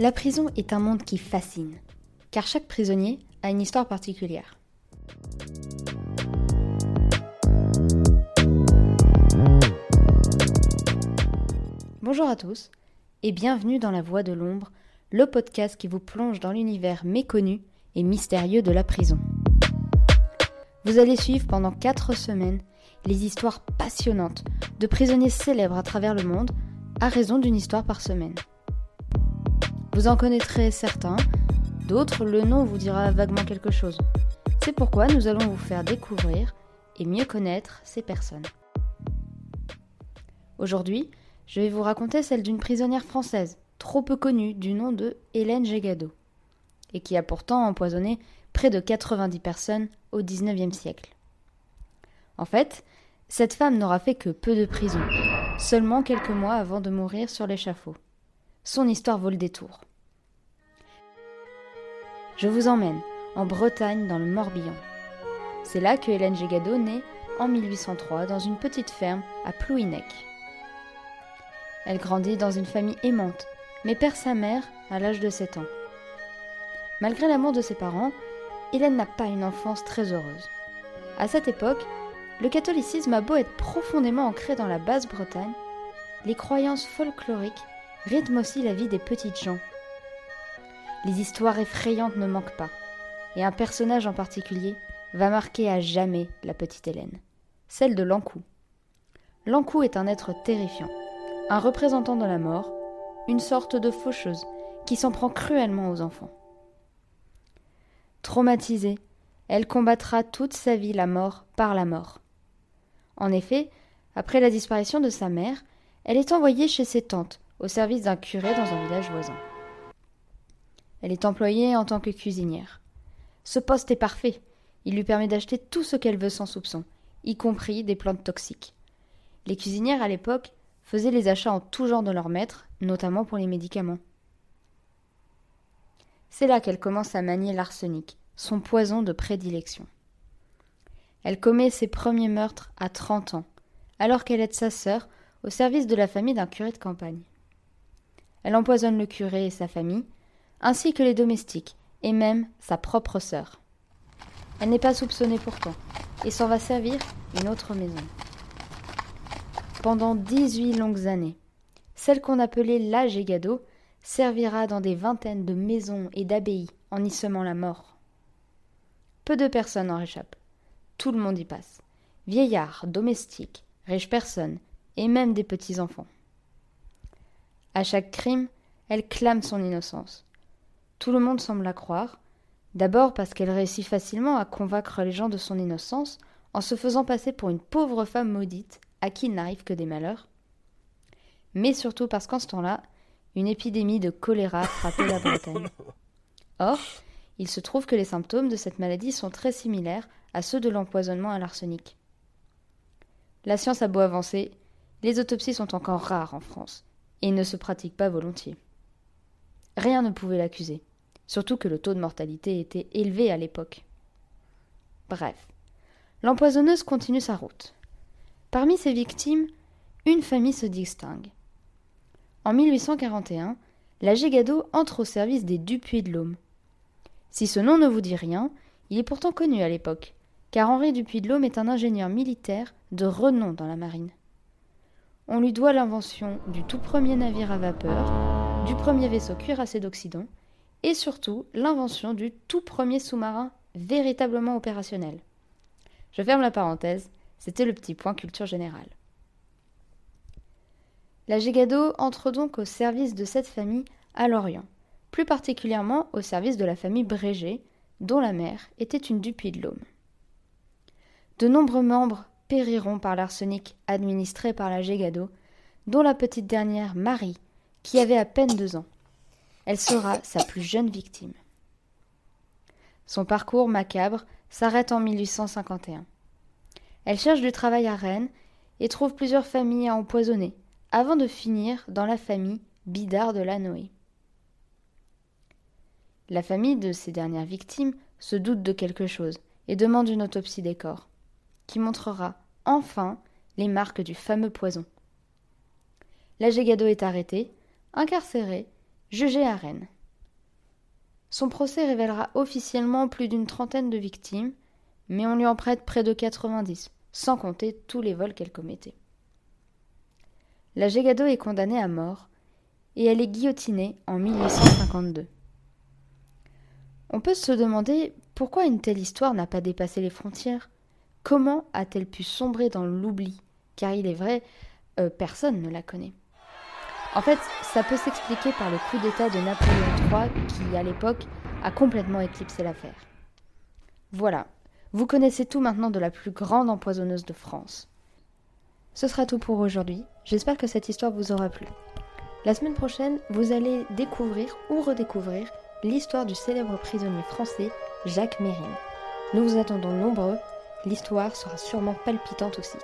La prison est un monde qui fascine, car chaque prisonnier a une histoire particulière. Bonjour à tous et bienvenue dans La Voix de l'ombre, le podcast qui vous plonge dans l'univers méconnu et mystérieux de la prison. Vous allez suivre pendant 4 semaines les histoires passionnantes de prisonniers célèbres à travers le monde à raison d'une histoire par semaine. Vous en connaîtrez certains, d'autres le nom vous dira vaguement quelque chose. C'est pourquoi nous allons vous faire découvrir et mieux connaître ces personnes. Aujourd'hui, je vais vous raconter celle d'une prisonnière française, trop peu connue, du nom de Hélène Gégado, et qui a pourtant empoisonné près de 90 personnes au XIXe siècle. En fait, cette femme n'aura fait que peu de prison, seulement quelques mois avant de mourir sur l'échafaud. Son histoire vaut le détour. Je vous emmène en Bretagne dans le Morbihan. C'est là que Hélène Gégado naît en 1803 dans une petite ferme à Plouhinec. Elle grandit dans une famille aimante, mais perd sa mère à l'âge de 7 ans. Malgré l'amour de ses parents, Hélène n'a pas une enfance très heureuse. À cette époque, le catholicisme a beau être profondément ancré dans la Basse-Bretagne, les croyances folkloriques rythment aussi la vie des petites gens les histoires effrayantes ne manquent pas, et un personnage en particulier va marquer à jamais la petite Hélène, celle de Lankou. Lankou est un être terrifiant, un représentant de la mort, une sorte de faucheuse qui s'en prend cruellement aux enfants. Traumatisée, elle combattra toute sa vie la mort par la mort. En effet, après la disparition de sa mère, elle est envoyée chez ses tantes, au service d'un curé dans un village voisin. Elle est employée en tant que cuisinière. Ce poste est parfait. Il lui permet d'acheter tout ce qu'elle veut sans soupçon, y compris des plantes toxiques. Les cuisinières à l'époque faisaient les achats en tout genre de leur maître, notamment pour les médicaments. C'est là qu'elle commence à manier l'arsenic, son poison de prédilection. Elle commet ses premiers meurtres à 30 ans, alors qu'elle aide sa sœur au service de la famille d'un curé de campagne. Elle empoisonne le curé et sa famille, ainsi que les domestiques, et même sa propre sœur. Elle n'est pas soupçonnée pourtant, et s'en va servir une autre maison. Pendant dix-huit longues années, celle qu'on appelait la Gégado servira dans des vingtaines de maisons et d'abbayes en y semant la mort. Peu de personnes en réchappent. Tout le monde y passe. Vieillards, domestiques, riches personnes, et même des petits enfants. À chaque crime, elle clame son innocence, tout le monde semble la croire, d'abord parce qu'elle réussit facilement à convaincre les gens de son innocence en se faisant passer pour une pauvre femme maudite à qui il n'arrive que des malheurs, mais surtout parce qu'en ce temps-là, une épidémie de choléra frappait la Bretagne. Or, il se trouve que les symptômes de cette maladie sont très similaires à ceux de l'empoisonnement à l'arsenic. La science a beau avancer, les autopsies sont encore rares en France, et ne se pratiquent pas volontiers. Rien ne pouvait l'accuser surtout que le taux de mortalité était élevé à l'époque. Bref, l'empoisonneuse continue sa route. Parmi ses victimes, une famille se distingue. En 1841, la Gégado entre au service des Dupuis de l'Aume. Si ce nom ne vous dit rien, il est pourtant connu à l'époque, car Henri Dupuis de l'Aume est un ingénieur militaire de renom dans la marine. On lui doit l'invention du tout premier navire à vapeur, du premier vaisseau cuirassé d'Occident et surtout l'invention du tout premier sous-marin véritablement opérationnel. Je ferme la parenthèse, c'était le petit point culture générale. La Gégado entre donc au service de cette famille à Lorient, plus particulièrement au service de la famille Brégé, dont la mère était une Dupuis de l'Aume. De nombreux membres périront par l'arsenic administré par la Gégado, dont la petite dernière Marie, qui avait à peine deux ans. Elle sera sa plus jeune victime. Son parcours macabre s'arrête en 1851. Elle cherche du travail à Rennes et trouve plusieurs familles à empoisonner, avant de finir dans la famille Bidard de Lanoé. La famille de ces dernières victimes se doute de quelque chose et demande une autopsie des corps, qui montrera enfin les marques du fameux poison. La Gégado est arrêtée, incarcérée jugé à Rennes. Son procès révélera officiellement plus d'une trentaine de victimes, mais on lui en prête près de 90, sans compter tous les vols qu'elle commettait. La Gégado est condamnée à mort et elle est guillotinée en 1852. On peut se demander pourquoi une telle histoire n'a pas dépassé les frontières. Comment a-t-elle pu sombrer dans l'oubli? Car il est vrai, euh, personne ne la connaît. En fait, ça peut s'expliquer par le coup d'État de Napoléon III qui, à l'époque, a complètement éclipsé l'affaire. Voilà, vous connaissez tout maintenant de la plus grande empoisonneuse de France. Ce sera tout pour aujourd'hui, j'espère que cette histoire vous aura plu. La semaine prochaine, vous allez découvrir ou redécouvrir l'histoire du célèbre prisonnier français Jacques Mérine. Nous vous attendons nombreux, l'histoire sera sûrement palpitante aussi.